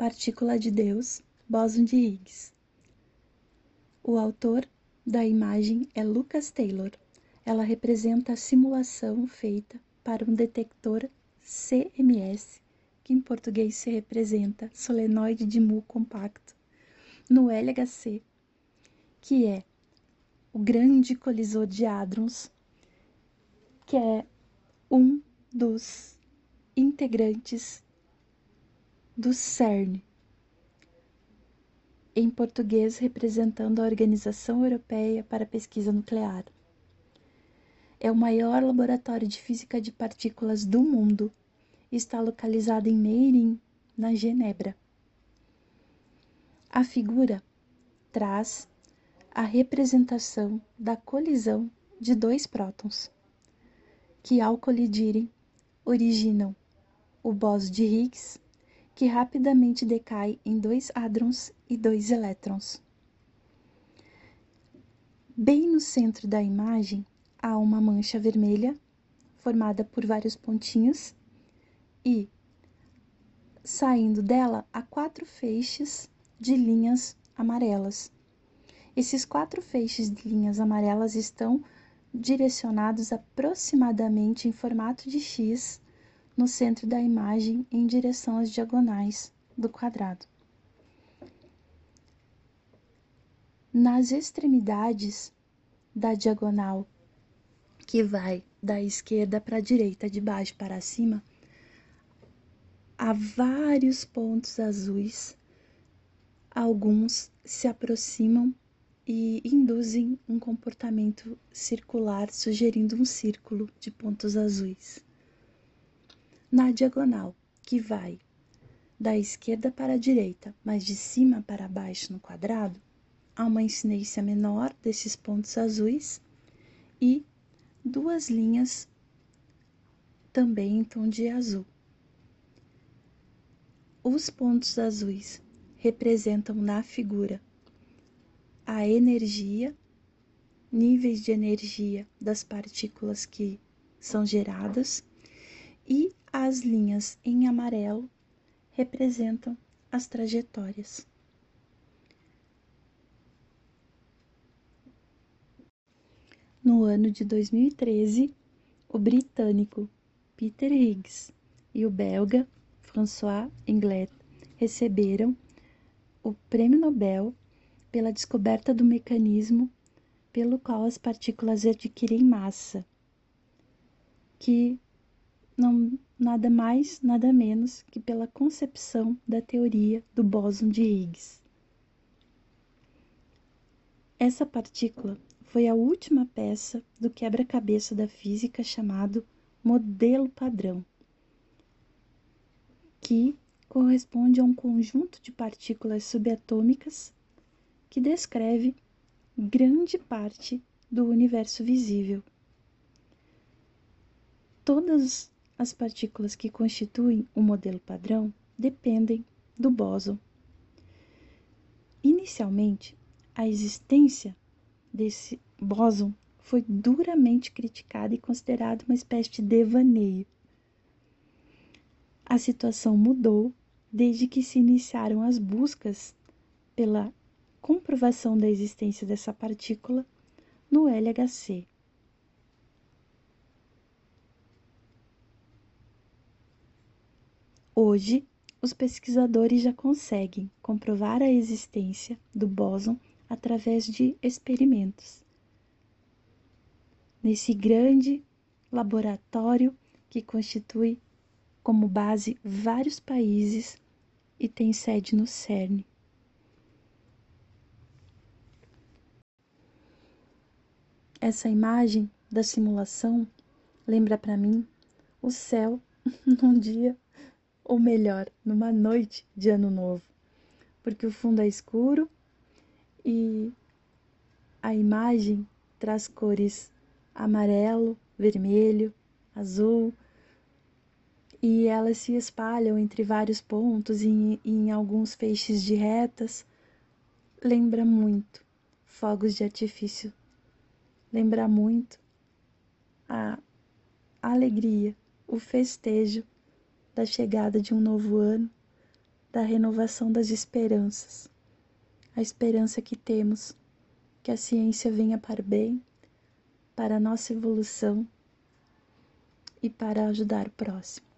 Partícula de Deus, bóson de Higgs. O autor da imagem é Lucas Taylor. Ela representa a simulação feita para um detector CMS, que em português se representa solenoide de mu compacto, no LHC, que é o grande colisor de hadrons, que é um dos integrantes do CERN, em português representando a Organização Europeia para a Pesquisa Nuclear. É o maior laboratório de física de partículas do mundo e está localizado em Meirin, na Genebra. A figura traz a representação da colisão de dois prótons, que ao colidirem originam o bóson de Higgs, que rapidamente decai em dois hadrons e dois elétrons. Bem no centro da imagem há uma mancha vermelha formada por vários pontinhos e saindo dela há quatro feixes de linhas amarelas. Esses quatro feixes de linhas amarelas estão direcionados aproximadamente em formato de X no centro da imagem em direção às diagonais do quadrado. Nas extremidades da diagonal que vai da esquerda para a direita, de baixo para cima, há vários pontos azuis. Alguns se aproximam e induzem um comportamento circular, sugerindo um círculo de pontos azuis. Na diagonal, que vai da esquerda para a direita, mas de cima para baixo no quadrado, há uma incidência menor desses pontos azuis e duas linhas também em tom de azul. Os pontos azuis representam na figura a energia, níveis de energia das partículas que são geradas, as linhas em amarelo representam as trajetórias. No ano de 2013, o britânico Peter Higgs e o belga François Inglet receberam o Prêmio Nobel pela descoberta do mecanismo pelo qual as partículas adquirem massa, que não nada mais, nada menos que pela concepção da teoria do bóson de Higgs. Essa partícula foi a última peça do quebra-cabeça da física chamado modelo padrão, que corresponde a um conjunto de partículas subatômicas que descreve grande parte do universo visível. Todas as partículas que constituem o modelo padrão dependem do bóson. Inicialmente, a existência desse bóson foi duramente criticada e considerada uma espécie de devaneio. A situação mudou desde que se iniciaram as buscas pela comprovação da existência dessa partícula no LHC. Hoje, os pesquisadores já conseguem comprovar a existência do bóson através de experimentos. Nesse grande laboratório que constitui como base vários países e tem sede no CERN. Essa imagem da simulação lembra para mim o céu num dia, ou melhor, numa noite de ano novo, porque o fundo é escuro e a imagem traz cores amarelo, vermelho, azul, e elas se espalham entre vários pontos e em alguns feixes de retas. Lembra muito fogos de artifício. Lembra muito a alegria, o festejo da chegada de um novo ano da renovação das esperanças. A esperança que temos que a ciência venha para o bem, para a nossa evolução e para ajudar o próximo.